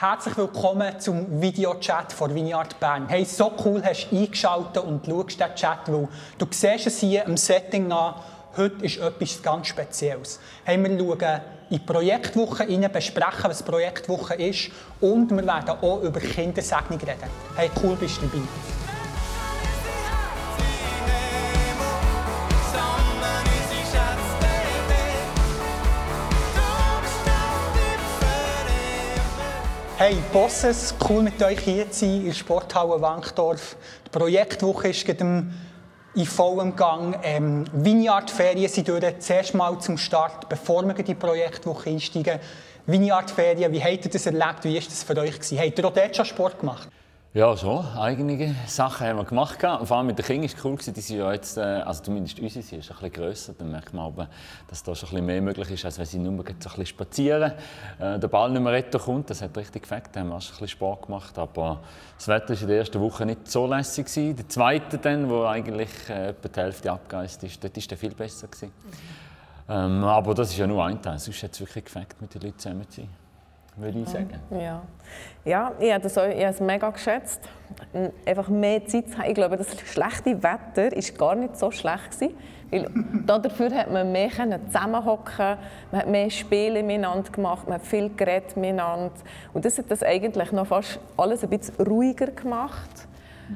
Herzlich willkommen zum Videochat von Vineyard Bern. Hey, so cool hast du eingeschaltet und schaust den Chat, weil du siehst es hier im Setting an. Heute ist etwas ganz Spezielles. Hey, wir schauen in die Projektwoche rein, besprechen, was Projektwoche ist und wir werden auch über Kindersegnung reden. Hey, cool bist du dabei. Hey Bosses, cool mit euch hier zu sein in der Sporthalle Wankdorf. Die Projektwoche ist gerade in vollem Gang. Ähm, Vineyard-Ferien sind durch. Zuerst mal zum Start, bevor wir in die Projektwoche einsteigen. Vineyard-Ferien, wie habt ihr das erlebt? Wie war das für euch? Habt ihr auch dort schon Sport gemacht? Ja, schon. Einige Sachen haben wir gemacht. Und vor allem mit den Kindern war es cool. Die sind ja jetzt, äh, also zumindest unsere sind ein bisschen grösser. Dann merkt man aber, dass da schon ein bisschen mehr möglich ist, als wenn sie nur so ein bisschen spazieren. Äh, der Ball nicht mehr retten kommt, das hat richtig gefällt. Da haben wir auch ein bisschen Sport gemacht. Aber das Wetter war in der ersten Woche nicht so lässig. Gewesen. Der zweite dann, wo eigentlich äh, etwa die Hälfte abgereist ist, dort war der viel besser. Gewesen. Ähm, aber das ist ja nur ein Teil. Sonst hat es wirklich gefällt, mit den Leuten zusammen zu sein würde ich sagen. Ja, ja ich habe, das ich habe es mega geschätzt. Einfach mehr Zeit zu haben. Ich glaube, das schlechte Wetter war gar nicht so schlecht. Gewesen, weil dafür hat man mehr zusammenhocken, man hat mehr Spiele miteinander gemacht, man hat viel geredet miteinander. Und das hat das eigentlich noch fast alles ein bisschen ruhiger gemacht.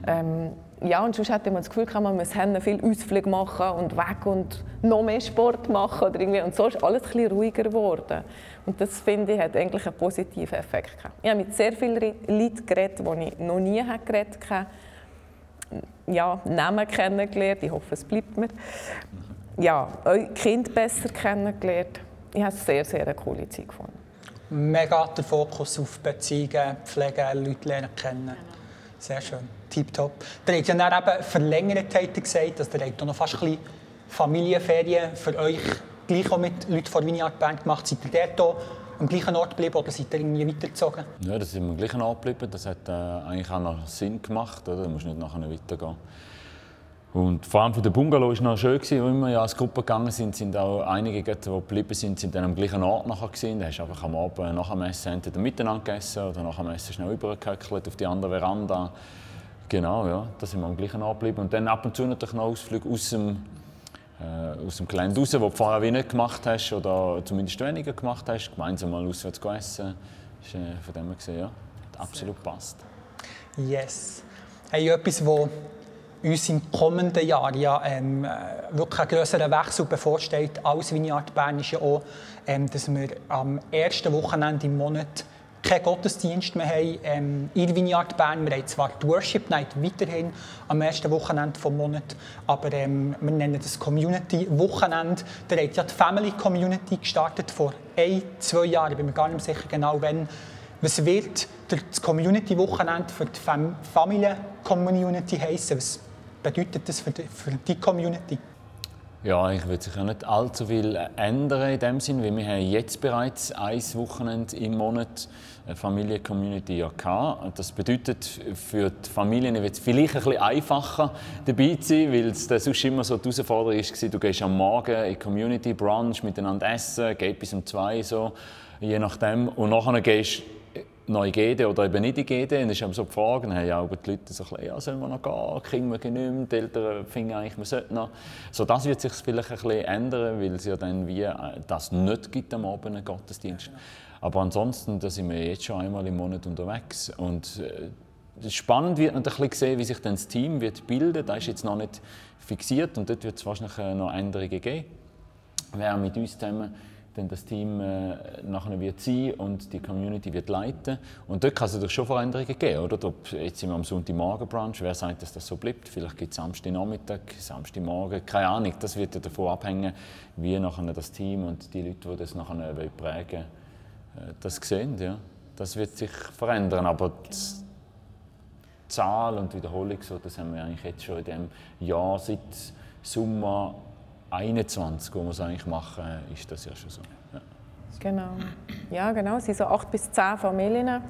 Ähm, ja, und sonst hatte man das Gefühl, man muss viel Ausflüge machen und weg und noch mehr Sport machen. Oder irgendwie. Und so ist alles ein ruhiger geworden. Und das, finde ich, hat eigentlich einen positiven Effekt gehabt. Ich habe mit sehr vielen Leuten geredet, die ich noch nie geredet habe. Ja, Namen kennengelernt. Ich hoffe, es bleibt mir. Ja, euer Kind besser kennengelernt. Ich habe es sehr, sehr eine coole Zeit gefunden. Mega der Fokus auf Beziehungen, Pflege, Leute lernen kennen. Sehr schön. Tipptopp. Ihr habt ja dann eben verlängert gesagt, dass ihr noch fast ein bisschen Familienferien für euch gleich auch mit Leuten von Vineyard Band gemacht. Seid ihr dort am gleichen Ort geblieben oder seid ihr irgendwie weitergezogen? Ja, das sind wir am gleichen Ort geblieben. Das hat äh, eigentlich auch noch Sinn gemacht. Oder? Du musst nicht nachher weitergehen. Und vor allem für den Bungalow war es noch schön, gewesen, als wir ja als Gruppe gegangen sind, sind auch einige, die geblieben sind, sind dann am gleichen Ort nachher gewesen. Da hast du einfach am Abend nach dem Essen entweder miteinander gegessen oder nach dem Essen schnell übergehöckelt auf die andere Veranda. Genau, ja, da sind wir am gleichen Ort geblieben. Und dann ab und zu natürlich noch Ausflüge aus dem, äh, aus dem Gelände raus, wo du vorher nicht gemacht hast oder zumindest weniger gemacht hast. Gemeinsam mal auswärts essen. Das ist äh, von dem her gesehen, ja, absolut passt. Yes. Hey, etwas, wo uns im kommenden Jahr ja ähm, äh, wirklich ein grösserer Wechsel bevorsteht als Vineyard Bern, ist ja auch, ähm, dass wir am ersten Wochenende im Monat keinen Gottesdienst mehr haben ähm, in Vineyard Bern. Wir haben zwar die Worship Night weiterhin am ersten Wochenende des Monats, aber ähm, wir nennen das Community Wochenende. Da hat ja die Family Community gestartet vor ein, zwei Jahren. Ich bin mir gar nicht sicher genau, wann. Was wird das Community Wochenende für die Fam Familie Community heißen? Was bedeutet das für die, für die Community? Ja, ich würde sich ja nicht allzu viel ändern in dem Sinn, weil wir haben jetzt bereits ein Wochenende im Monat eine Familie-Community ja gehabt. Das bedeutet für die Familien wird es vielleicht ein bisschen einfacher dabei sein, weil es sonst immer so die Herausforderung war, du gehst am Morgen in Community Brunch miteinander essen, geht bis um zwei so, je nachdem, und nachher gehst neu gehen oder eben nicht gehen. Dann ist eben so die Frage, dann haben ja die Leute so ja, sollen wir noch gehen, kriegen wir genügend, die Eltern finden eigentlich, wir sollten noch. So, das wird sich vielleicht ein bisschen ändern, weil es ja dann wie äh, das nicht gibt am Abend einen Gottesdienst. Aber ansonsten, da sind wir jetzt schon einmal im Monat unterwegs und äh, spannend wird natürlich sehen, wie sich dann das Team wird bilden. Das ist jetzt noch nicht fixiert und dort wird es wahrscheinlich äh, noch Änderungen geben. Wer mit uns zusammen dann das Team äh, nachher wird sein und die Community wird leiten. Und dort kann es natürlich schon Veränderungen geben. Oder? Ob, jetzt sind wir am Sonntagmorgen-Brunch, wer sagt, dass das so bleibt? Vielleicht gibt es Samstagnachmittag, Samstagmorgen, keine Ahnung. Das wird ja davon abhängen, wie nachher das Team und die Leute, die das nachher prägen wollen, äh, das sehen. Ja. Das wird sich verändern. Aber die Zahl und Wiederholung, so, das haben wir eigentlich jetzt schon in diesem Jahr seit Sommer 21, wo wir es eigentlich machen, ist das ja schon so. Ja. Genau. Ja, genau. Es sind so acht bis zehn Familien,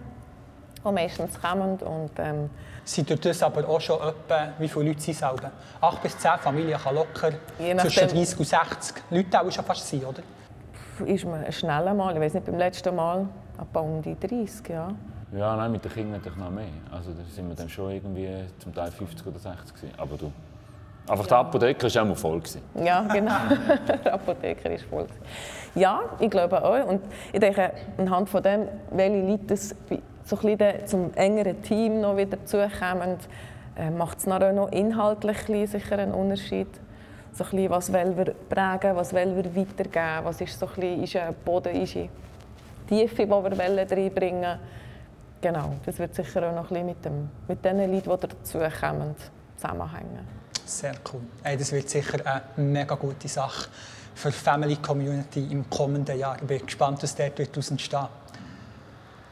die meistens kommen. Und, ähm, sind durch das aber auch schon etwa, wie viele Leute sind es Acht bis zehn Familien kann locker zwischen 30 und 60 Leute auch schon fast sein, oder? Ist man schnell mal, ich weiß nicht, beim letzten Mal, etwa um die 30, ja. Ja, nein, mit den Kindern natürlich noch mehr. Also da sind wir dann schon irgendwie zum Teil 50 oder 60 gewesen. Aber du. Einfach der Apotheker war auch mal voll. Gewesen. Ja, genau. der Apotheker ist voll. Ja, ich glaube auch. Und ich denke, anhand von dem, welche Leute das so ein bisschen zum engeren Team noch wieder zukommen, äh, macht es auch noch inhaltlich sicher einen Unterschied. So ein bisschen, was wollen wir prägen, was wollen wir weitergeben, was ist so ein bisschen, ist ein Boden, ist eine Tiefe, die wir reinbringen wollen. Genau, das wird sicher auch noch ein bisschen mit, dem, mit den Leuten, die dazukommen, zusammenhängen. Sehr cool. Hey, das wird sicher eine mega gute Sache für die Family Community im kommenden Jahr. Ich bin gespannt, was dort entstehen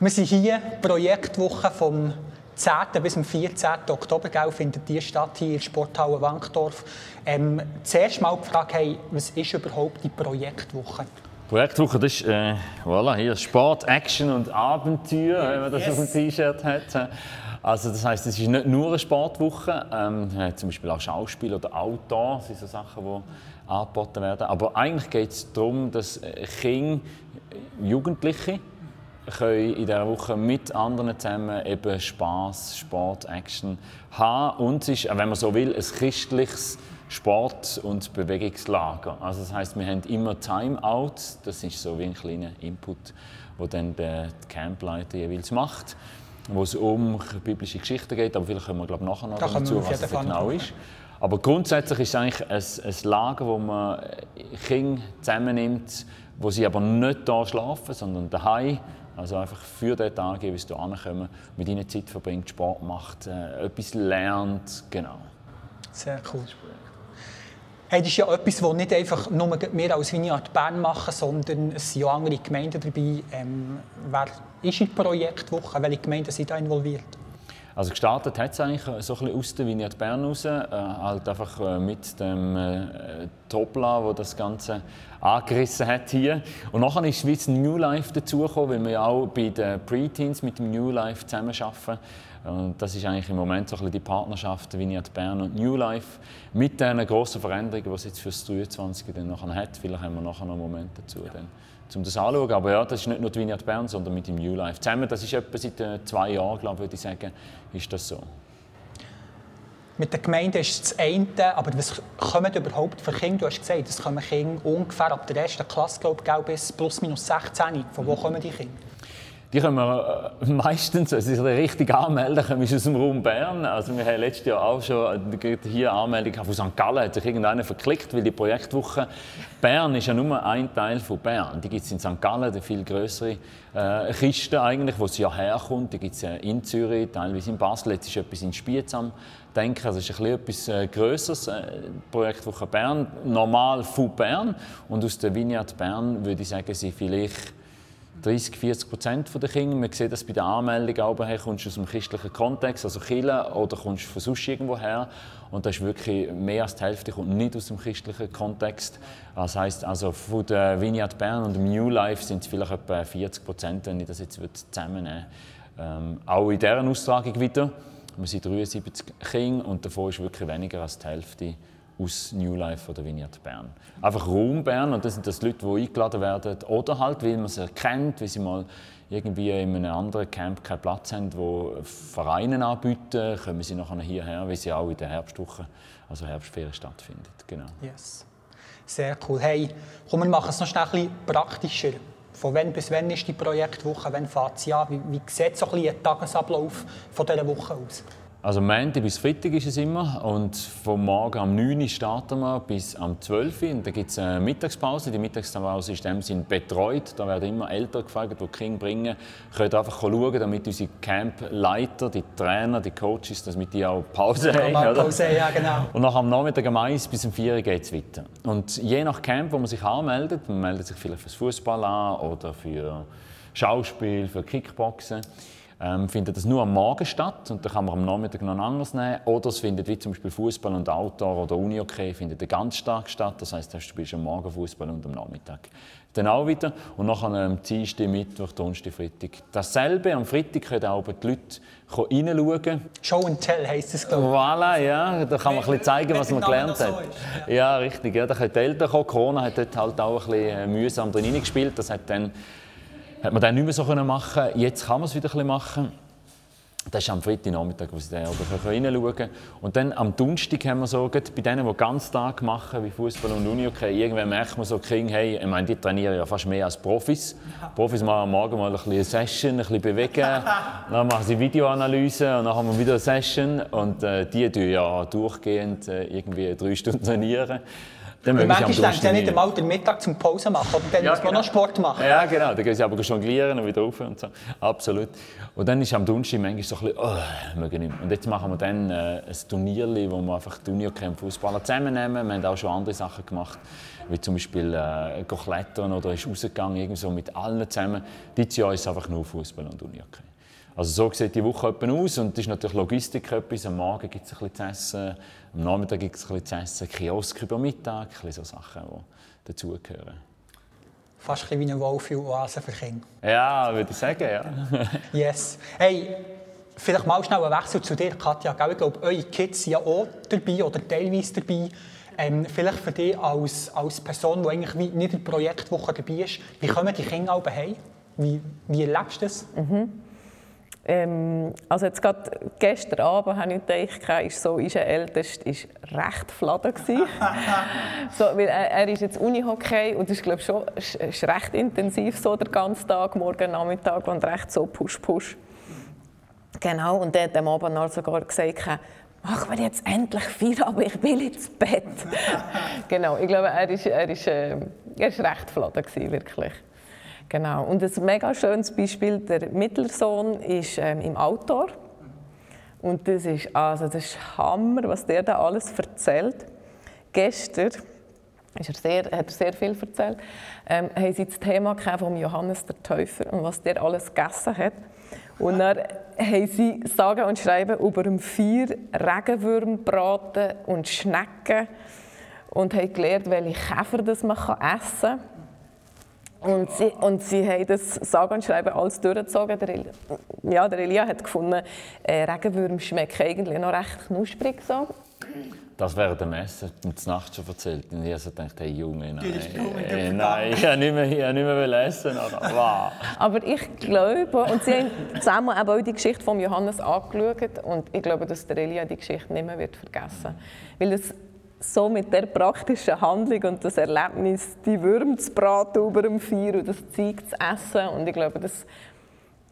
Wir sind hier, Projektwoche vom 10. bis zum 14. Oktober gell, findet die statt hier in Sporthalle Wankdorf. Ähm, zuerst mal die Frage, hey, was ist überhaupt die Projektwoche? Projektwoche, das ist äh, voilà, hier Sport, Action und Abenteuer, wenn man das yes. auf dem T-Shirt hat. Also das heißt, es ist nicht nur eine Sportwoche, ähm, zum Beispiel auch Schauspiel oder Outdoor, das sind so Sachen, die angeboten werden. Aber eigentlich geht es darum, dass Kinder, Jugendliche, können in dieser Woche mit anderen zusammen eben Spaß, Sport, Action haben. Und es ist, wenn man so will, ein christliches Sport- und Bewegungslager. Also das heißt, wir haben immer Timeout. Das ist so wie ein kleiner Input, wo dann der Campleiter jeweils macht wo es um biblische Geschichten geht, aber vielleicht kommen wir glaube nachher noch da dazu, was es genau ist. Aber grundsätzlich ist es eigentlich ein, ein Lager, wo man Kinder zusammennimmt, wo sie aber nicht da schlafen, sondern daheim. Also einfach für den Tag, wie sie hier ankommen, mit ihnen Zeit verbringt, Sport macht, äh, etwas lernt, genau. Sehr cool. Hey, das ist ja etwas, das nicht einfach nur wir als Vineyard Bern machen, sondern es sind ja andere Gemeinden dabei. Ähm, wer ist in der Projektwoche? Welche Gemeinden sind da involviert? Also gestartet hat es eigentlich so ein bisschen aus der Vineyard Bern raus, äh, halt einfach äh, mit dem äh, Topla, wo das Ganze angerissen hat hier. Und nachher ist wie New Life dazugekommen, weil wir auch bei den Preteens mit dem New Life zusammenarbeiten. Und das ist eigentlich im Moment so ein bisschen die Partnerschaft Vineyard Bern und New Life mit diesen grossen Veränderungen, die es jetzt für das 23 dann nachher hat. Vielleicht haben wir nachher noch einen Moment dazu, ja. dann, um das anzuschauen. Aber ja, das ist nicht nur die Vineyard Bern, sondern mit dem New Life zusammen. Das ist etwa seit äh, zwei Jahren, glaube ich, würde ich sagen, ist das so. Mit der Gemeinde ist es das eine, aber was kommen überhaupt für Kinder? Du hast gesagt, es kommen Kinder ungefähr ab der ersten Klasse, glaube ich, bis plus minus 16. Von wo mhm. kommen die Kinder? Die können wir äh, meistens, es ist richtig anmelden, kommen aus dem Raum Bern. Also wir haben letztes Jahr auch schon äh, hier Anmeldung von St. Gallen, hat sich irgendeiner verklickt, weil die Projektwoche Bern ist ja nur ein Teil von Bern. Die gibt es in St. Gallen, die viel größere äh, Kiste eigentlich, wo sie ja herkommt. Die gibt es in Zürich, teilweise in Basel. Jetzt ist etwas in Spiez am Denken. Also es ist ein etwas äh, Größeres, äh, Projektwoche Bern, normal von Bern. Und aus der Vineyard Bern würde ich sagen, sie vielleicht 30, 40 Prozent der Kinder. Man sieht das bei der Anmeldung auch, hey, kommst du aus einem christlichen Kontext, also Kirche, oder kommst du von sonst irgendwo her. Und das ist wirklich mehr als die Hälfte kommt nicht aus dem christlichen Kontext. Das heisst, also von der Vineyard Bern und dem New Life sind es vielleicht etwa 40 Prozent, wenn ich das jetzt zusammennehme. Ähm, auch in dieser Austragung wieder. Wir sind 73 Kinder und davon ist wirklich weniger als die Hälfte aus New Life oder Vineyard Bern. Einfach Raum Bern und das sind das Leute, die eingeladen werden oder halt, weil man sie erkennt, weil sie mal irgendwie in einem anderen Camp keinen Platz haben, wo Vereine anbieten, kommen sie nachher hierher, weil sie auch in der Herbstwoche, also Herbstferien stattfindet. Genau. Yes. Sehr cool. Hey, komm, wir machen es noch schnell ein bisschen praktischer. Von wann bis wann ist die Projektwoche? Wann fängt sie an? Wie, wie sieht so ein, bisschen Tagesablauf von dieser Woche aus? Also Montag bis Freitag ist es immer und vom Morgen um 9 Uhr starten wir bis am 12 Uhr und dann gibt es eine Mittagspause. Die Mittagspause ist in dem betreut. Da werden immer Eltern gefragt, die Kinder bringen, können einfach schauen, damit unsere Campleiter, die Trainer, die Coaches, damit die auch Pause haben. Oder? Pause, ja genau. Und nach am Nachmittag um 1 bis um 4 Uhr geht es weiter. Und je nach Camp, wo man sich anmeldet, man meldet sich vielleicht fürs Fußball an oder für Schauspiel, für Kickboxen, ähm, findet das nur am Morgen statt und dann kann man am Nachmittag noch anders nehmen. Oder es findet wie zum Beispiel Fußball und Outdoor oder Uni-Okay findet ganz stark statt. Das heißt, du spielst am Morgen Fußball und am Nachmittag. Dann auch wieder. Und nachher am Dienstag, Mittwoch, Donnerstag, Freitag. Dasselbe. Am Freitag können auch die Leute reinschauen. Show and Tell heisst es, glaube ich. Voilà, ja. Da kann man ein bisschen zeigen, was man gelernt hat. Ja. richtig. Ja. Da können die Eltern kommen. Corona hat dort halt auch ein bisschen äh, mühsam drin gespielt. Das hat dann hat man dann nicht mehr so machen Jetzt kann man es wieder machen. Das ist am Freitagnachmittag, wo sie dann reinschauen können. Und dann am Donnerstag haben wir so, bei denen, die ganz Tag machen, wie Fußball und Unihockey, irgendwann merkt man so, King, hey, ich meine, die trainieren ja fast mehr als Profis. Profis machen am Morgen mal ein bisschen eine Session, ein bisschen bewegen, dann machen sie Videoanalyse und dann haben wir wieder eine Session. Und äh, die tun ja durchgehend äh, irgendwie drei Stunden trainieren. Dann und manchmal denkst du ja nicht einmal den Mittag zum Pause machen, aber dann ja, muss man genau. noch Sport machen. Ja, genau. Dann gehen sie aber jonglieren und wieder rauf und so. Absolut. Und dann ist am Donnerstag manchmal so ein bisschen, oh, nicht mehr. Und jetzt machen wir dann äh, ein Turnier, wo wir einfach die Uniocamp-Fußballer zusammennehmen. Wir haben auch schon andere Sachen gemacht, wie zum Beispiel äh, klettern oder ist rausgegangen, irgendwie so mit allen zusammen. Dieses Jahr ist es einfach nur Fußball und Uniocamp. Also so sieht die Woche aus und das ist natürlich Logistik etwas. Am Morgen gibt es ein bisschen zu essen, am Nachmittag gibt es ein bisschen zu essen, Kiosk über Mittag, ein bisschen so Sachen, die dazugehören. Fast ein wie eine Wohlfühl-Oase für Kinder. Ja, würde ich sagen, ja. yes. Hey, vielleicht mal schnell ein Wechsel zu dir, Katja. Ich glaube, eure Kids sind ja auch dabei oder teilweise dabei. Ähm, vielleicht für dich als, als Person, die eigentlich nicht in der Projektwoche dabei ist, wie kommen die Kinder alle heim? Wie, wie erlebst du das? Mhm. Ähm, also jetzt gerade gestern Abend habe ich gedacht, ist so, unser Ältester ist recht fladen so, weil er, er ist jetzt Unihockey und ist glaube schon ist, ist recht intensiv so der ganze Tag, morgen Nachmittag und recht so push push. Genau und der hat am Abend noch sogar gesagt, machen wir jetzt endlich vier, aber ich will ins Bett. genau, ich glaube, er ist, er ist, äh, er ist recht fladen wirklich. Genau. Und ein mega schönes Beispiel, der Mittlersohn ist ähm, im Autor. Und das ist, also das ist Hammer, was der da alles erzählt. Gestern ist er sehr, hat er sehr viel erzählt. Ähm, haben sie das Thema von Johannes der Täufer und was der alles gegessen hat. Und dann haben sie sagen und schreiben über ein vier Regenwürm braten und Schnecken und haben gelernt, welche Käfer das man essen kann. Und sie, und sie haben das sagen und schreiben alles durchgezogen. Der, ja, der Elia hat gefunden, äh, Regenwürmer schmecken eigentlich noch recht knusprig. So. Das wäre der Messe und Nacht schon erzählt. Und ich also dachte, hey Junge, nein, äh, nein, ich habe nicht mehr, ich nicht mehr essen wow. Aber ich glaube, und sie haben zusammen eben auch die Geschichte von Johannes angeschaut und ich glaube, dass der Elia die Geschichte nicht mehr wird vergessen wird. Weil das so mit der praktischen Handlung und das Erlebnis, die Würmer zu braten über dem Feuer und das Zeug zu essen. Und ich glaube, das,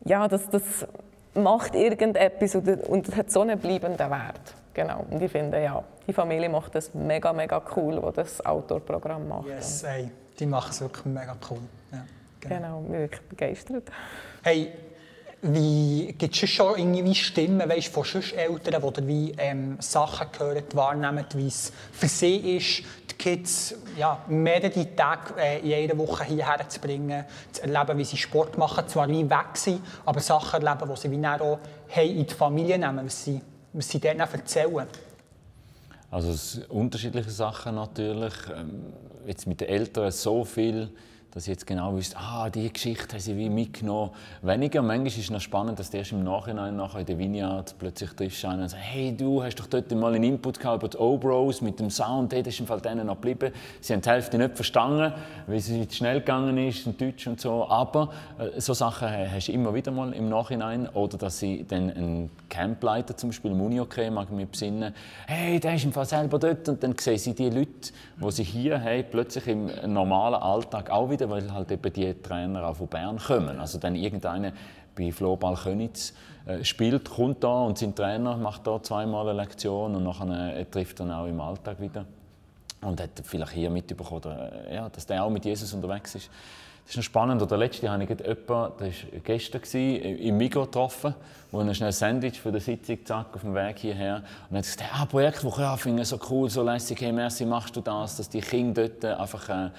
ja, das, das macht irgendetwas und, und hat so einen bleibenden Wert. Genau. Und ich finde, ja, die Familie macht das mega, mega cool, was das Outdoor-Programm macht. Yes, ey, die machen es wirklich mega cool. Ja, genau. genau, wirklich begeistert. Hey, wie, gibt es schon irgendwie Stimmen weißt, von sonst Eltern, die wie, ähm, Sachen hören, wahrnehmen, wie es für sie ist, die Kids ja, mehrere Tage äh, in einer Woche hierher zu bringen, zu erleben, wie sie Sport machen, zwar wie weg sind, aber Sachen erleben, die sie wie auch in die Familie nehmen, was sie, was sie denen erzählen. Also unterschiedliche Sachen natürlich. Ähm, jetzt mit den Eltern so viel dass ich jetzt genau wüsste, ah, diese Geschichte haben sie wie mitgenommen. Weniger, manchmal ist es noch spannend, dass der erst im Nachhinein nachher in der Vineyard plötzlich triffst und sagt, hey, du hast doch dort mal einen Input gehabt über die O-Bros mit dem Sound, hey, das ist im Fall denen noch geblieben. Sie haben die Hälfte nicht verstanden, weil es zu schnell gegangen ist, in Deutsch und so. Aber äh, so Sachen hast du immer wieder mal im Nachhinein. Oder dass sie dann einen Campleiter zum Beispiel im Unioke mag mich besinnen, hey, der ist im Fall selber dort. Und dann sehen sie die Leute, die sie hier haben, plötzlich im normalen Alltag auch wieder wieder, weil halt eben die Trainer auch von Bern kommen. Also dann irgendeiner bei Floorball Könitz äh, spielt, kommt da und sein Trainer macht da zweimal eine Lektion und nachher äh, trifft er auch im Alltag wieder und hat vielleicht hier mitbekommen, äh, ja, dass der auch mit Jesus unterwegs ist. Das ist noch spannend. Oder letzte habe ich jemanden, der war gestern im Mikro getroffen, wo er schnell ein Sandwich für die Sitzung zack, auf dem Weg hierher. Und er hat gesagt, ah, Projektwoche, ja, finde ich so cool, so lässig, hey, merci, machst du das, dass die Kinder dort einfach äh,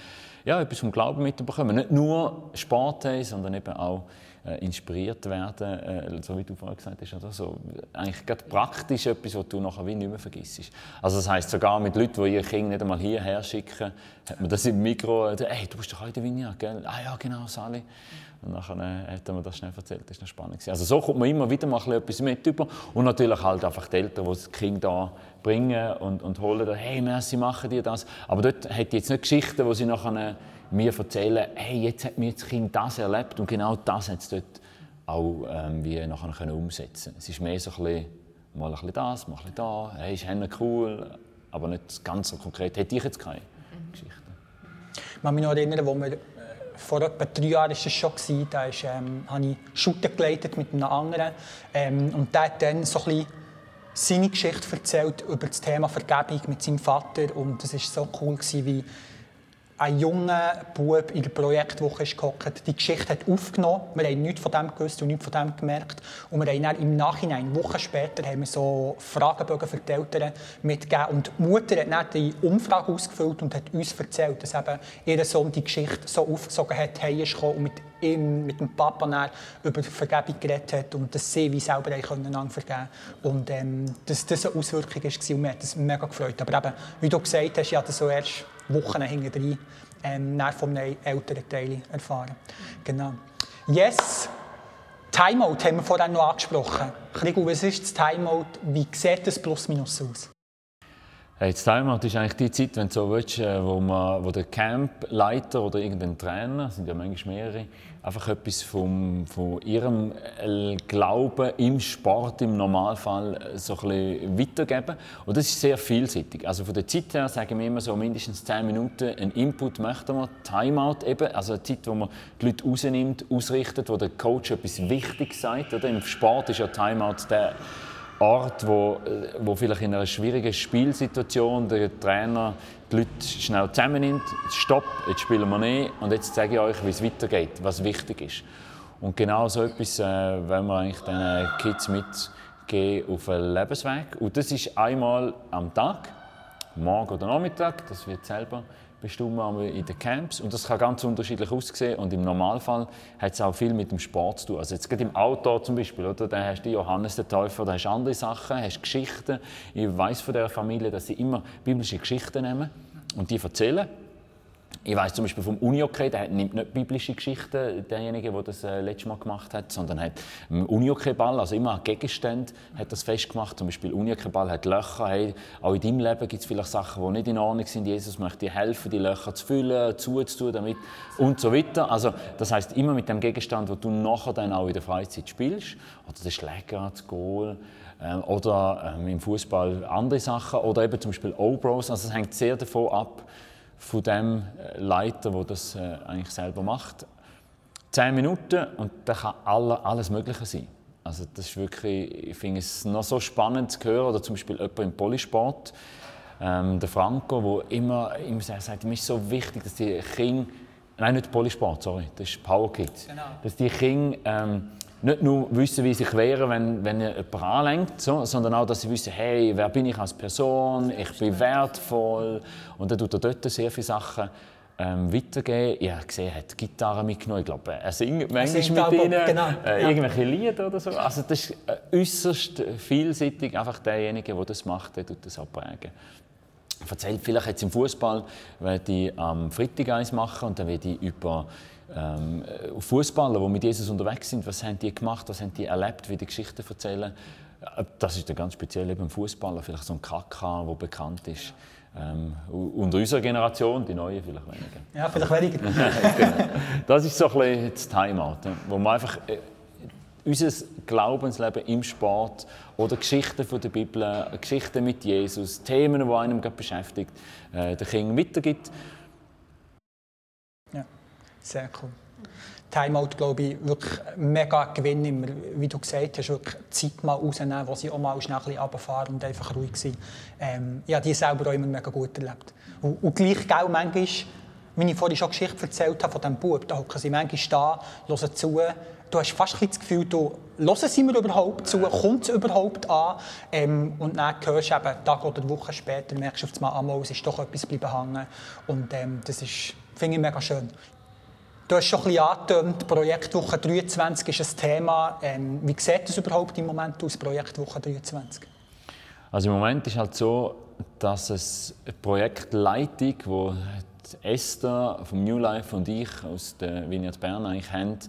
ja, etwas vom Glauben mitbekommen. Nicht nur Sport haben, sondern eben auch äh, inspiriert werden, äh, so wie du vorhin gesagt hast. Oder so. Eigentlich gerade praktisch etwas, was du nachher wie nicht mehr vergisst. Also das heisst, sogar mit Leuten, die ihr Kind nicht einmal hierher schicken, hat man das im Mikro, äh, hey, du bist doch heute Vineyard, gell? Ah ja, genau, Sally. Und dann äh, hat er mir das schnell erzählt. Das war spannend. Also so kommt man immer wieder mal etwas mit über. Und natürlich halt einfach die Eltern, die das Kind da bringen und, und holen, hey, merci, machen die das. Aber dort hat die jetzt nicht Geschichten, wo sie nachher mir erzählen, hey, jetzt hat mir das Kind das erlebt und genau das hat es dort auch ähm, wie nachher können umsetzen Es ist mehr so ein bisschen, mal ein bisschen das, mal ein bisschen da, hey, ist cool, aber nicht ganz so konkret. Hätte ich jetzt keine mhm. Geschichte. Ich kann mich noch erinnern, wo wir äh, vor etwa drei Jahren war es schon, da ist, ähm, habe ich Shooter geleitet mit einem anderen ähm, und der hat dann so ein bisschen seine Geschichte erzählt über das Thema Vergebung mit seinem Vater und es war so cool, gewesen, wie ein junger Bub in der Projektwoche ist gehockt, die Geschichte hat aufgenommen. Wir haben nichts von dem gewusst und nichts von dem gemerkt. Und wir haben dann im Nachhinein, Wochen später, haben wir so Fragebögen für die Eltern mitgegeben. Und die Mutter hat dann die Umfrage ausgefüllt und hat uns erzählt, dass eben ihr Sohn die Geschichte so aufgesogen hat, heimgekommen und mit ihm, mit dem Papa dann über Vergebung geredet hat und dass sie wie selber einander vergeben Und ähm, dass das eine Auswirkung war und mir hat das mega gefreut. Aber eben, wie du gesagt hast, ich hatte so erst Wochen hinterher ähm, einem älteren Teil erfahren. Genau. Yes, Timeout haben wir vorhin noch angesprochen. Krigu, was ist das Timeout? Wie sieht das plus minus aus? Hey, das Timeout ist eigentlich die Zeit, wenn du so willst, äh, wo, man, wo der Campleiter oder irgendein Trainer, sind ja manchmal mehrere, einfach etwas vom, von ihrem äh, Glauben im Sport im Normalfall äh, so ein weitergeben. Und das ist sehr vielseitig. Also von der Zeit her sagen wir immer so mindestens 10 Minuten einen Input möchten wir, Timeout eben, also eine Zeit, wo man die Leute rausnimmt, ausrichtet, wo der Coach etwas Wichtiges sagt. Oder? Im Sport ist ja Timeout der Ort, wo, äh, wo vielleicht in einer schwierigen Spielsituation der Trainer die Leute schnell zusammennimmt, stopp, jetzt spielen wir nicht und jetzt zeige ich euch, wie es weitergeht, was wichtig ist. Und genau so etwas äh, wollen wir eigentlich den Kids mitgeben auf einen Lebensweg. Und das ist einmal am Tag, morgen oder Nachmittag, das wird selber bestimmen wir in den Camps. Und das kann ganz unterschiedlich aussehen. Und im Normalfall hat es auch viel mit dem Sport zu tun. Also jetzt gerade im Outdoor zum Beispiel, oder? da hast du Johannes den Täufer, da hast du andere Sachen, hast Geschichten. Ich weiß von der Familie, dass sie immer biblische Geschichten nehmen und die erzählen. Ich weiß zum Beispiel vom Unihockey, der nimmt nicht biblische Geschichten, derjenige, der das äh, letztes Mal gemacht hat, sondern hat im Unihockey-Ball, also immer an Gegenständen, hat das festgemacht. Zum Beispiel Unihockey-Ball hat Löcher. Hey, auch in deinem Leben gibt es vielleicht Sachen, die nicht in Ordnung sind. Jesus möchte dir helfen, die Löcher zu füllen, zuzutun damit und so weiter. Also das heißt immer mit dem Gegenstand, wo du nachher dann auch in der Freizeit spielst, oder der Schläger, das Goal, ähm, oder ähm, im Fußball andere Sachen oder eben zum Beispiel O-Bros. Also es hängt sehr davon ab, von dem äh, Leiter, der das äh, eigentlich selber macht. Zehn Minuten und da kann alles Mögliche sein. Also das ist wirklich, ich finde es noch so spannend zu hören, oder zum Beispiel jemand im Polysport, ähm, der Franco, der immer, immer sagt, mir ist so wichtig, dass die Kinder, nein, nicht Polysport, sorry, das ist Power Kids, genau. dass die Kinder ähm, nicht nur wissen, wie sie sich wehren, wenn, wenn jemand anlenkt, so, sondern auch, dass sie wissen, hey, wer bin ich als Person, ich bin wertvoll. Und dann tut er dort sehr viele Sachen ähm, weitergeben. Ich habe gesehen, er hat Gitarre mitgenommen. Ich glaube, er singt manchmal singt mit ihnen genau. äh, irgendwelche Lieder oder so. Also das ist äh, äußerst vielseitig. Einfach derjenige, der das macht, der tut das auch prägen. Erzählt vielleicht jetzt im Fußball, werde ich am Freitag eins machen und dann werde ich über ähm, Fußballer, die mit Jesus unterwegs sind, was haben die gemacht, was haben die erlebt, wie die Geschichten erzählen. Äh, das ist ganz speziell eben Fußballer, vielleicht so ein Kaka, der bekannt ist. Ähm, unter unserer Generation, die neue vielleicht weniger. Ja, vielleicht weniger. genau. Das ist so ein bisschen das Timeout, wo man einfach äh, unser Glaubensleben im Sport oder Geschichten von der Bibel, Geschichten mit Jesus, Themen, die einem beschäftigt, äh, den Kindern weitergibt. Sehr cool. Timeout, glaube ich, wirklich mega Gewinn. Immer, wie du gesagt hast, wirklich Zeit mal rausnehmen, wo sie auch mal schnell runterfahren und einfach ruhig sind. Ähm, ich habe die selber auch immer mega gut erlebt. Und, und gleich, gell, manchmal, wie ich vorhin schon Geschichte erzählt habe von diesem Bub, da hocken sie manchmal da, hören zu. Du hast fast das Gefühl, du, hören sie mir überhaupt zu, kommt es überhaupt an? Ähm, und dann hörst du eben, Tag oder Woche später, merkst du auf einmal, es ist doch etwas bleiben hängen. Und ähm, das ist, finde ich mega schön. Du hast schon ein angetönt, Projektwoche 23 ist ein Thema. Ähm, wie sieht es überhaupt im Moment aus, Projektwoche 23? Also im Moment ist halt so, dass es eine Projektleitung, die Esther vom New Life und ich aus der Vineyard Bern eigentlich haben,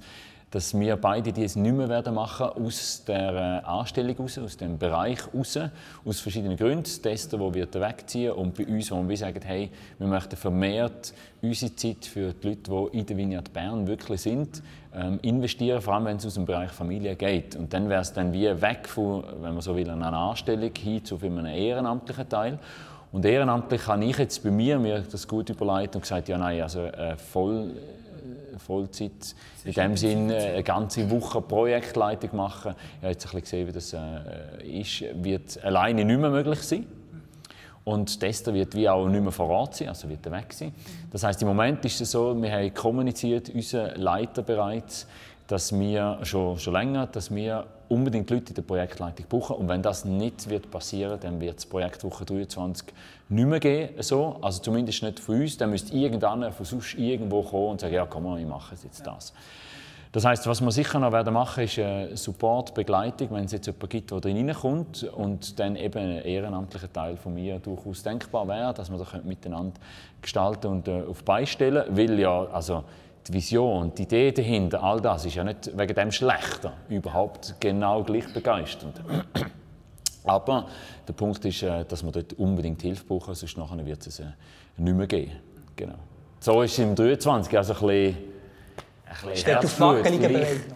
dass wir beide dies nicht mehr werden machen aus der Anstellung raus, aus dem Bereich raus, aus verschiedenen Gründen. Testen, wo wir wegziehen und bei uns, wo wir sagen, hey, wir möchten vermehrt unsere Zeit für die Leute, die in der Vineyard Bern wirklich sind, ähm, investieren, vor allem wenn es aus dem Bereich Familie geht. Und dann wäre es dann wie weg von, wenn man so will, einer Anstellung hin zu einem ehrenamtlichen Teil. Und ehrenamtlich habe ich jetzt bei mir mir das gut überlegt und gesagt, ja nein, also äh, voll Vollzeit in dem Sinn äh, eine ganze Woche Projektleitung machen. Ich habe jetzt ein bisschen gesehen, wie das äh, ist, wird alleine nicht mehr möglich sein. Und Tester wird wie auch nicht mehr vor Ort sein, also wird er weg sein. Das heißt, im Moment ist es so, wir haben kommuniziert, unser Leiter bereits, dass wir schon, schon länger, dass wir unbedingt Leute in der Projektleitung brauchen. Und wenn das nicht wird passieren, dann wird es Projektwoche 23 nicht mehr geben. So. Also zumindest nicht von uns. Dann müsste irgendeiner von sonst irgendwo kommen und sagen, ja komm mal, ich mache jetzt das. Das heißt, was wir sicher noch werden machen, ist eine Support, Begleitung, wenn es jetzt jemanden gibt, der drin reinkommt und dann eben ein ehrenamtlicher Teil von mir durchaus denkbar wäre, dass wir das miteinander gestalten und äh, auf beistellen, weil ja, also die Vision, die Idee dahinter, all das ist ja nicht wegen dem schlechter, überhaupt genau gleich begeisternd. Aber der Punkt ist, äh, dass wir dort unbedingt Hilfe brauchen, sonst nachher wird es äh, nicht mehr geben. Genau. So ist es im 23, also ein bisschen, ein bisschen Herzblut.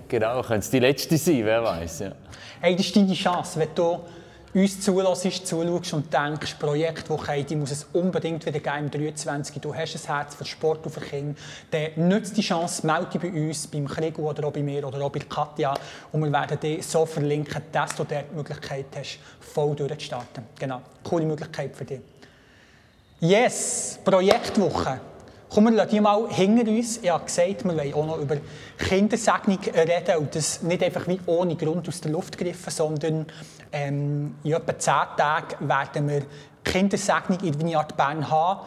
Genau, könnte es die letzte sein, wer weiß. Ja. Hey, das ist deine Chance, wenn du uns zulässt, zuschaust und denkst, Projektwoche, die muss es unbedingt wieder geben im 23. Du hast ein Herz für Sport und für Kinder. Dann nutzt die Chance, melde dich bei uns, beim Krieg oder auch bei mir oder auch bei Katja. Und wir werden dich so verlinken, dass du dort die Möglichkeit hast, voll durchzustarten. Genau, coole Möglichkeit für dich. Yes, Projektwoche. Kommen wir die mal hinter uns. Ich habe gesagt, wir wollen auch noch über Kindersegnung reden und das nicht einfach wie ohne Grund aus der Luft gegriffen, sondern ähm, in etwa zehn Tagen werden wir Kindersegnung in Vineyard Bern haben.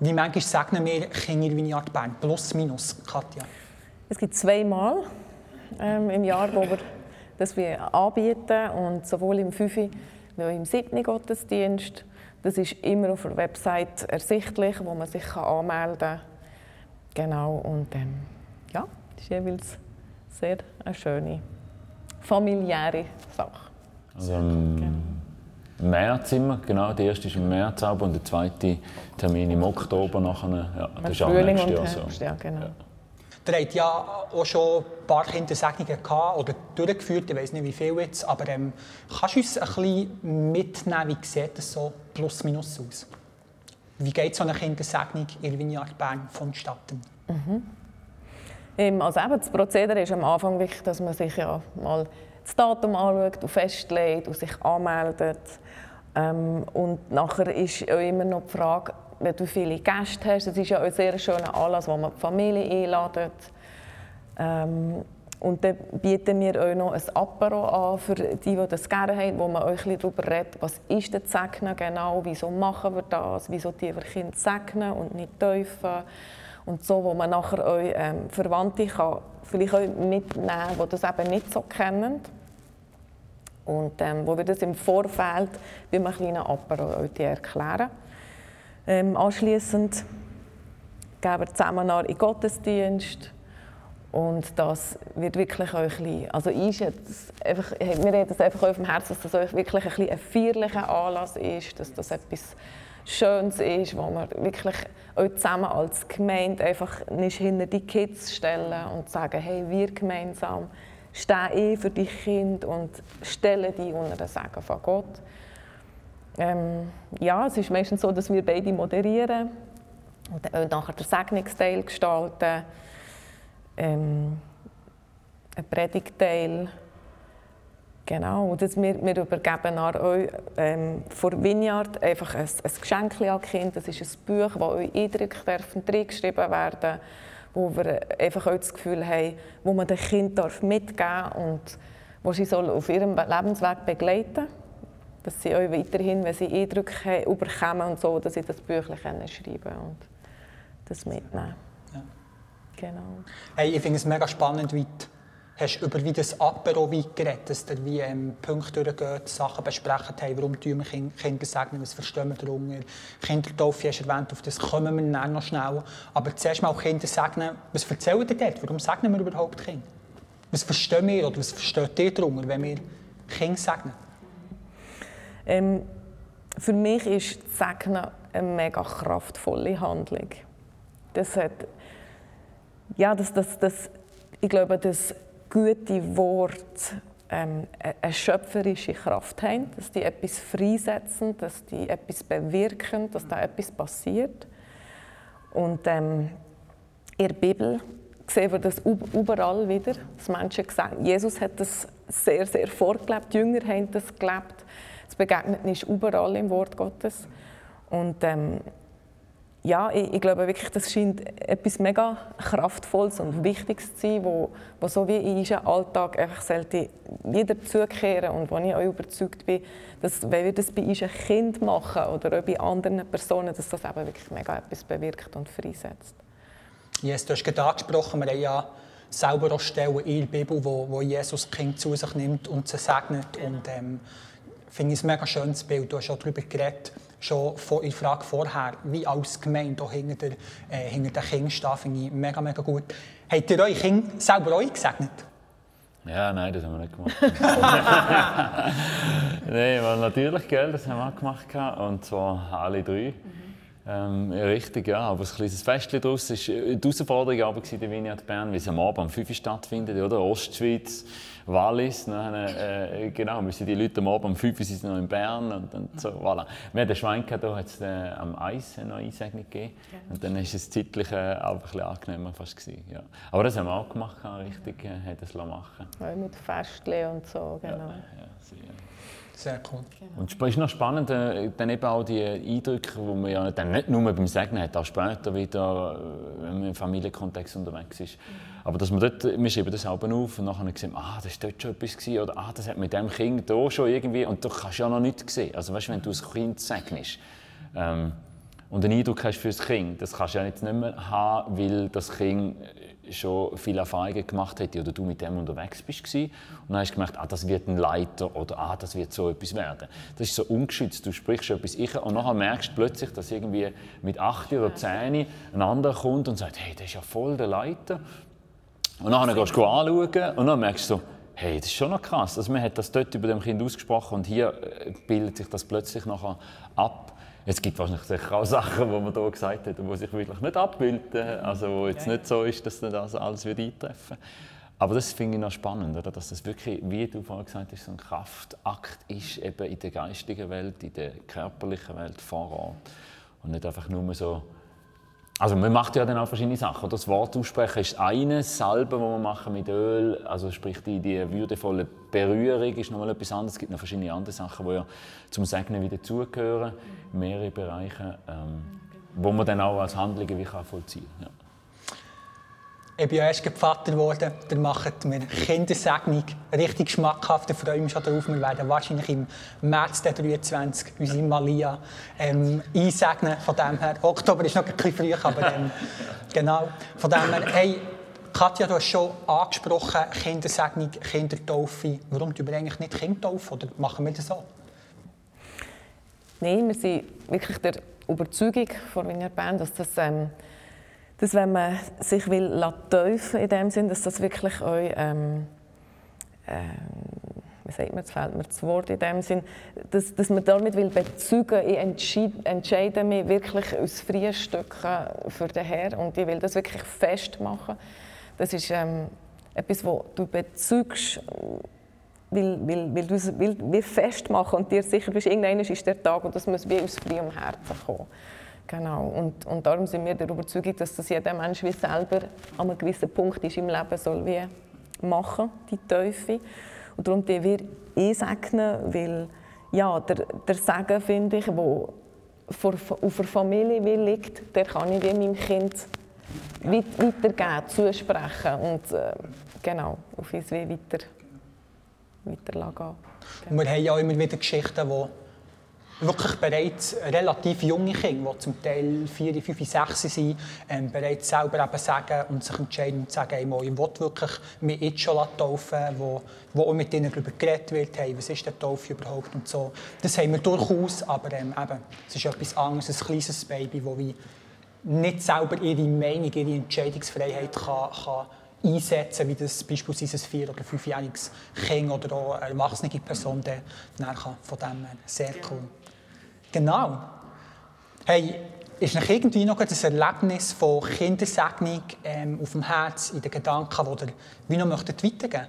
Wie manchmal segnen wir Kinder in Vineyard Bern? Plus, minus, Katja? Es gibt zweimal ähm, im Jahr, wo wir das wir anbieten und sowohl im 5. wie auch im 7. Gottesdienst das ist immer auf der Website ersichtlich, wo man sich anmelden kann. Genau, und ähm, ja, das ist jeweils sehr eine schöne, familiäre Sache. Also im genau. März immer, genau, der erste ist im März und der zweite Termin im Oktober nachher. Ja, das ist auch nächstes Jahr so. Ja, genau. Ja. Ihr habt ja auch schon ein paar Kindersegnungen gehabt oder durchgeführt, ich weiß nicht wie viel jetzt, aber ähm, kannst du uns ein bisschen mitnehmen, wie sieht das so plus minus aus? Wie geht so eine Kindersegnung in Vineyard Bern vonstatten? Mhm. Ähm, also eben, das Prozedere ist am Anfang wichtig, dass man sich ja mal das Datum anschaut und festlegt und sich anmeldet. Ähm, und nachher ist auch immer noch die Frage, wenn du viele Gäste hast. Es ist ja ein sehr schöner Anlass, wo man die Familie einladet. Ähm, und dann bieten wir euch noch ein Apero an für die, die das gerne haben, wo man euch darüber redet, was ist das Segnen genau, wieso machen wir das, wieso die wir Kinder segnen und nicht dürfen. Und so, wo man nachher euch ähm, Verwandte kann vielleicht auch mitnehmen kann, die das eben nicht so kennen. Und ähm, wo wir das im Vorfeld bei einem kleinen Apero euch erklären. Ähm, anschließend gehen wir zusammen in den Gottesdienst. Und das wird wirklich euch ein also ist jetzt einfach, wir reden es einfach auf dem Herzen, dass das euch wirklich ein, ein feierlicher Anlass ist, dass das etwas Schönes ist, wo wir wirklich euch zusammen als Gemeinde einfach nicht hinter die Kids stellen und sagen, hey, wir gemeinsam stehen eh für die Kinder und stellen die unter den Segen von Gott. Ähm, ja, es ist meistens so, dass wir beide moderieren und dann nachher den Segnungsteil gestalten, ähm, einen Predigteil. Genau, und das, wir, wir übergeben euch ähm, vor Vineyard einfach ein, ein Geschenk an Kinder. Das ist ein Buch, das euch Eindrücke reingeschrieben werden wo wir einfach auch das Gefühl haben, wo man den Kindern mitgeben darf und wo sie soll auf ihrem Lebensweg begleiten sollen dass sie euch weiterhin, wenn sie Eindrücke überkommen und so, dass sie das Büchlein schreiben können und das mitnehmen. Ja. Genau. Hey, ich finde es mega spannend, wie du hast über wie das Apero wie geredet, dass ihr wie ähm, Punkte durchgeht, Sachen besprechen haben, warum tun wir Kinder segnen, was verstehen wir darunter. Kindertaufe hast du erwähnt, auf das kommen wir dann noch schnell. Aber zuerst mal Kinder segnen, was erzählt ihr dort? Warum segnen wir überhaupt Kinder? Was verstehen wir oder was versteht ihr darunter, wenn wir Kinder segnen? Ähm, für mich ist das Segnen eine mega kraftvolle Handlung. Das hat, ja, das, das, das, ich glaube, das gute Wort ähm, eine schöpferische Kraft haben, dass die etwas freisetzen, dass die etwas bewirken, dass da etwas passiert. Und ähm, in der Bibel sehen wir das überall wieder, dass Menschen sagen, Jesus hat das sehr, sehr vorgelebt, die Jünger haben das gelebt. Das Begegnen ist überall im Wort Gottes. Und ähm, ja, ich, ich, glaube wirklich, das scheint etwas mega Kraftvolles und Wichtiges zu sein, wo, wo so wie in unserem Alltag einfach sollte wieder zukehren und wo ich auch überzeugt bin, dass wenn wir das bei unseren Kind machen oder auch bei anderen Personen, dass das eben wirklich mega etwas bewirkt und freisetzt. Jesus, du hast gerade angesprochen, wir haben ja selber auch Stellen in der Bibel, wo, wo Jesus Kind zu sich nimmt und sie segnet und ähm, finde ich ein mega schönes Bild. Du hast auch darüber geredet, schon vor, in der Frage vorher, wie als Gemeinde hinter, der, äh, hinter den Kindern steht, finde ich mega, mega gut. Habt ihr eure Kinder selber euch gesegnet? Ja, nein, das haben wir nicht gemacht. nein, weil natürlich, gell, das haben wir gemacht. Und zwar alle drei. Ähm, richtig, ja. Aber ein kleines Festchen daraus war die Herausforderung aber in der Vineyard Bern, wie es am Abend um 5 Uhr stattfindet, oder? Ostschweiz, Wallis. Dann, äh, genau, müssen die Leute am Abend um 5 Uhr sind noch in Bern und, und so. Voilà. Wir hatten den Schwein gehabt, da hat es äh, am Eis eine neue Einsegnung gegeben. Und dann war es zeitlich äh, auch ein bisschen angenehmer fast gewesen, ja. Aber das haben wir auch gemacht, richtig, äh, haben das machen ja, Mit Festchen und so, genau. Ja, ja, sehr cool. Genau. Und es ist noch spannend, äh, dann eben auch die Eindrücke, die man ja dann nicht nur beim Segnen hat, auch später wieder, äh, wenn man im Familienkontext unterwegs ist. Mhm. Aber dass man dort, wir schreiben das selber auf und nachher sehen, ah, das war dort schon etwas gewesen, oder ah, das hat mit dem Kind hier schon irgendwie, und du kannst ja noch nichts sehen. Also weißt, wenn du ein Kind segnest ähm, und einen Eindruck hast für das Kind, das kannst du ja jetzt nicht mehr haben, weil das Kind schon viele Erfahrungen gemacht hätte oder du mit dem unterwegs bist und dann hast du gemerkt, ah, das wird ein Leiter oder ah, das wird so etwas werden. Das ist so ungeschützt. Du sprichst etwas ich und nachher merkst du plötzlich, dass irgendwie mit acht oder zehn ein anderer kommt und sagt, hey, das ist ja voll der Leiter. Und dann gehst du anschauen und dann merkst du so, hey, das ist schon noch krass. Also man hat das dort über dem Kind ausgesprochen und hier äh, bildet sich das plötzlich nachher ab. Es gibt wahrscheinlich sicher auch Sachen, die man hier gesagt hat, die sich wirklich nicht abbilden. Also wo jetzt nicht so ist, dass das alles wird eintreffen aber das finde ich noch spannend, oder? dass das wirklich, wie du vorhin gesagt hast, so ein Kraftakt ist eben in der geistigen Welt, in der körperlichen Welt vor Ort. Und nicht einfach nur so also man macht ja dann auch verschiedene Sachen. Das Wort aussprechen ist eine Salbe, die man machen mit Öl, also sprich die, die würdevolle Berührung ist nochmal etwas anderes. Es gibt noch verschiedene andere Sachen, die ja zum Segnen wieder zugehören, mehrere Bereiche, ähm, wo man dann auch als Handlungen wie kann vollziehen kann. Ja. Ich bin ja erst Vater geworden. Dann macht mir Kindersegnung richtig schmackhaft. Ich freue mich schon darauf. Wir werden wahrscheinlich im März 23 unsere Malia ähm, einsegnen. Von dem her, Oktober ist noch ein bisschen früh, aber ähm, genau. Von dem her, hey, Katja, du hast schon angesprochen, Kindersegnung, Kindertaufe. Warum tun wir eigentlich nicht Kindertaufe oder machen wir das so? Nein, wir sind wirklich der Überzeugung von meiner Band, dass das ähm, dass wenn man sich will teufeln in dem Sinn, dass das wirklich euch, ähm, ähm, wie sagt man, jetzt mir das Wort in dem Sinn, dass, dass man damit will bezeugen, ich entscheide, entscheide mich wirklich aus freien Stücken für den Herrn und ich will das wirklich festmachen. Das ist ähm, etwas, wo du bezeugst, weil, weil, weil du es will, will festmachen und dir sicher bist, irgendwann ist der Tag und das muss wie aus freiem Herzen kommen. Genau. Und, und darum sind wir der Überzeugung, dass das jeder Mensch wie selber an einem gewissen Punkt ist im Leben soll wie machen, die Teufel. Und darum die wir einsegnen, weil ja, der, der Segen, finde ich, vor, auf der Familie liegt, der kann ich wie meinem Kind weit, weitergeben, zusprechen und äh, genau, auf uns wie weiter, weiterlassen. Genau. Wir haben ja immer wieder Geschichten, die wirklich bereits relativ junge Kinder, die zum Teil 4, 5, 6 sind, ähm, bereits selber eben sagen und sich entscheiden und sagen, hey, ich will wirklich mich jetzt schon taufen, wo, wo auch mit ihnen darüber geredet wird, hey, was ist der Taufe überhaupt und so. Das haben wir durchaus, aber ähm, eben, es ist etwas anderes, ein kleines Baby, das wie nicht selber ihre Meinung, ihre Entscheidungsfreiheit kann, kann einsetzen, wie das beispielsweise ein vier- oder fünfjähriges Kind oder auch eine erwachsene Person dann, dann kann. Von dem her sehr cool. Genau. Hey, ist noch irgendwie noch ein Erlebnis von Kindersegnung ähm, auf dem Herz, in den Gedanken, die ihr wie noch möchtet weitergeben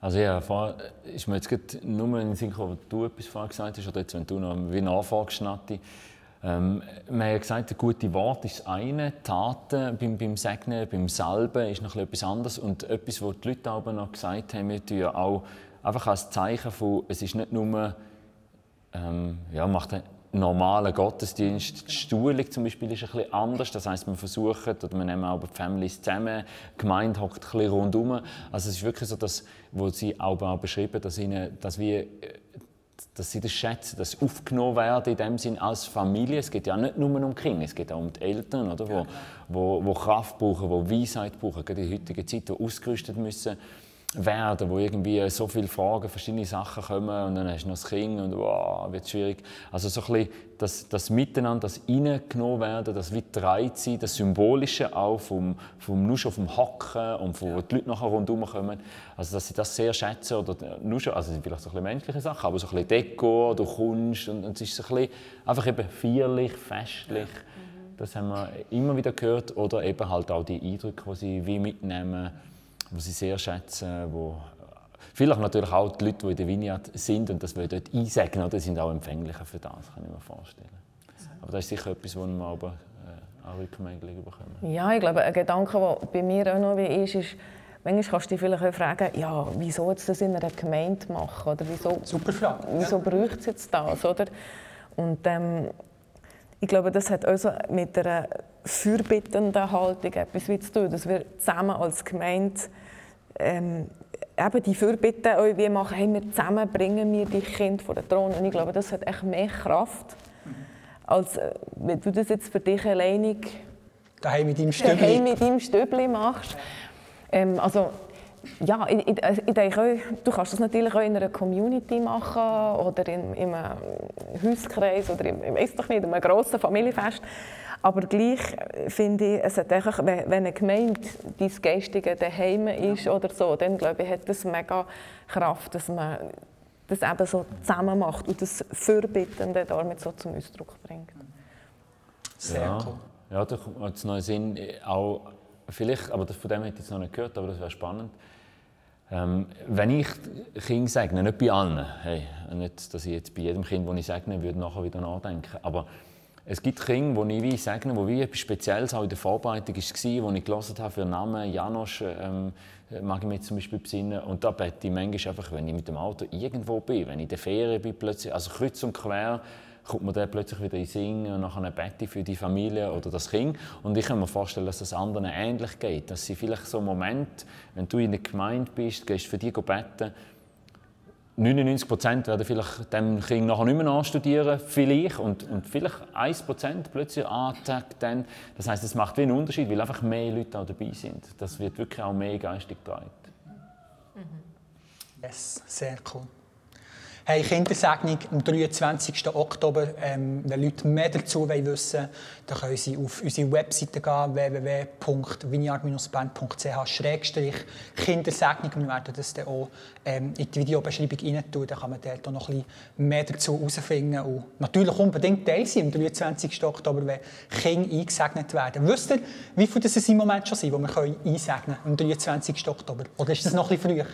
Also ja, ist mir jetzt nur in den Sinn gekommen, du etwas vorher gesagt hast, oder jetzt, wenn du noch wie nachfragst, Nati. Ähm, wir haben gesagt, ein gutes Wort ist das eine, Taten beim, beim Segnen, beim Salben ist noch etwas anderes. Und etwas, was die Leute auch noch gesagt haben, wir tun ja auch einfach als Zeichen von, es ist nicht nur, ähm, ja, macht einen normalen Gottesdienst. Die Stuhlung zum Beispiel ist ein bisschen anders. Das heisst, wir versuchen, oder wir nehmen auch die Families zusammen, die Gemeinde hockt ein bisschen rundherum. Also es ist wirklich so, dass, wo sie auch beschrieben, dass, ihnen, dass wir dass sie das schätzen, dass aufgenommen werden in dem Sinn als Familie. Es geht ja nicht nur um Kinder, es geht auch um die Eltern, oder, wo, wo, wo Kraft brauchen, wo Weisheit brauchen, gerade in der heutigen Zeit, die ausgerüstet müssen werden, wo irgendwie so viele Fragen, verschiedene Sachen kommen und dann hast du noch das Kind und wow, wird schwierig. Also so ein bisschen das, das Miteinander, das reingenommen werden, das wie sein, das Symbolische auch vom, vom nur schon vom Hocken und von, wo die Leute nachher rundherum kommen. Also dass sie das sehr schätzen oder nur schon, also vielleicht so ein bisschen menschliche Sachen, aber so ein bisschen Deko oder Kunst und, und es ist so ein bisschen einfach eben feierlich, festlich. Das haben wir immer wieder gehört oder eben halt auch die Eindrücke, die sie wie mitnehmen die sie sehr schätzen, wo vielleicht natürlich auch die Leute, die in der Vineyard sind und das dort einsegnen, oder, sind auch empfänglicher für das, kann ich mir vorstellen. Aber das ist sicher etwas, wo wir aber äh, auch Rückmeldungen bekommen. Ja, ich glaube, ein Gedanke, der bei mir auch noch ist, ist, manchmal kannst du dich vielleicht auch fragen, ja, wieso jetzt das in einer Gemeinde machen? Oder wieso, Super Frage. Wieso ja. braucht es jetzt das? Oder? Und ähm, ich glaube, das hat also mit einer fürbittenden Haltung etwas zu tun, dass wir zusammen als Gemeinde ähm, eben die Fürbitte wie machen, hey, wir zusammen bringen wir die Kinder vor den Thron. Und ich glaube, das hat echt mehr Kraft, als äh, wenn du das jetzt für dich alleinig daheim mit deinem Stübli, mit deinem Stübli machst. Ähm, also, ja, ich, ich, ich denke auch, du kannst das natürlich auch in einer Community machen oder in, in einem Hauskreis oder in, ich weiß doch nicht, in einem grossen Familienfest. Aber gleich finde ich, es hat einfach, wenn eine Gemeinde dein Geistige daheim ist ja. oder so, dann glaube ich, hat das mega Kraft, dass man das eben so zusammen macht und das Fürbittende damit so zum Ausdruck bringt. Sehr ja. cool. Ja, da kommt jetzt noch Sinn, auch vielleicht, aber das, von dem hätte ich jetzt noch nicht gehört, aber das wäre spannend. Ähm, wenn ich Kinder segne, nicht bei allen, hey, nicht, dass ich jetzt bei jedem Kind, das ich segne, würde nachher wieder nachdenken, aber es gibt Kinder, die ich wie sagen, wo wie etwas Spezielles auch in der Vorbereitung war, wo ich gelesen habe für Namen. Janosch ähm, mag ich mich zum Beispiel besinnen. Und da bete ich manchmal einfach, wenn ich mit dem Auto irgendwo bin, wenn ich in der Ferien bin, plötzlich, also kreuz und quer, kommt man dann plötzlich wieder in Singen und nachher bete für die Familie oder das Kind. Und ich kann mir vorstellen, dass das anderen ähnlich geht. Dass sie vielleicht so einen Moment, wenn du in der Gemeinde bist, gehst für die beten, 99 Prozent werden vielleicht dem Kind nachher nicht mehr anstudieren, vielleicht, und, und vielleicht 1 Prozent plötzlich antagt dann. Das heißt, es macht wie einen Unterschied, weil einfach mehr Leute auch dabei sind. Das wird wirklich auch mehr geistig getragen. Yes, sehr cool. Hey, Kindersegnung am 23. Oktober. Ähm, wenn Leute mehr dazu wissen wollen, dann können sie auf unsere Webseite gehen, www.vineyard-bern.ch-kindersegnung. Wir werden das dann auch ähm, in die Videobeschreibung rein tun. Dann kann man dort auch noch ein bisschen mehr dazu herausfinden. Und natürlich unbedingt teil sein am 23. Oktober, wenn Kinder eingesegnet werden. Wisst ihr, wie viele das im Moment schon sind, die wir einsegnen können am 23. Oktober? Oder ist das noch ein bisschen früher?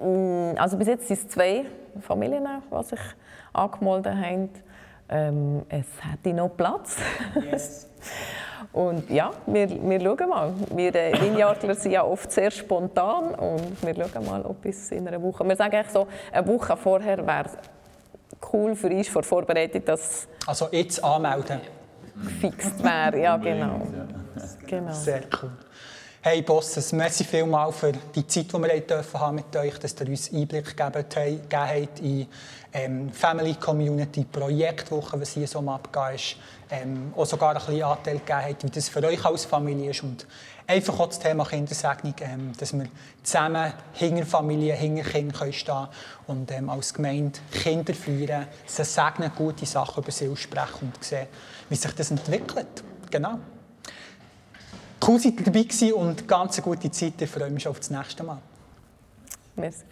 Mm, also bis jetzt sind es zwei Familien, die sich angemeldet haben. Ähm, es hätte noch Platz. Yes. und ja, wir, wir schauen mal. Wir äh, sind ja oft sehr spontan und wir schauen mal, ob es in einer Woche... Wir sagen eigentlich so, eine Woche vorher wäre cool für uns vor Vorbereitung, dass... Also jetzt anmelden. ...gefixt wäre, ja genau. genau. Sehr cool. Hey Bosses, merci vielmals für die Zeit, die wir dürfen haben mit euch, dass ihr uns Einblick gegeben habt in ähm, Family Community Projektwoche, was hier so am ist. Ähm, auch sogar ein bisschen Anteil gegeben habt, wie das für euch als Familie ist. Und einfach auch das Thema Kindersegnung, ähm, dass wir zusammen hinter Familie, hinter Kindern stehen können und ähm, als Gemeinde Kinder feiern, sie segnen, gute Sachen über sie aussprechen und sehen, wie sich das entwickelt. Genau. Cool, dass ihr dabei und ganz gute Zeit. Ich freue mich schon auf das nächste Mal. Merci.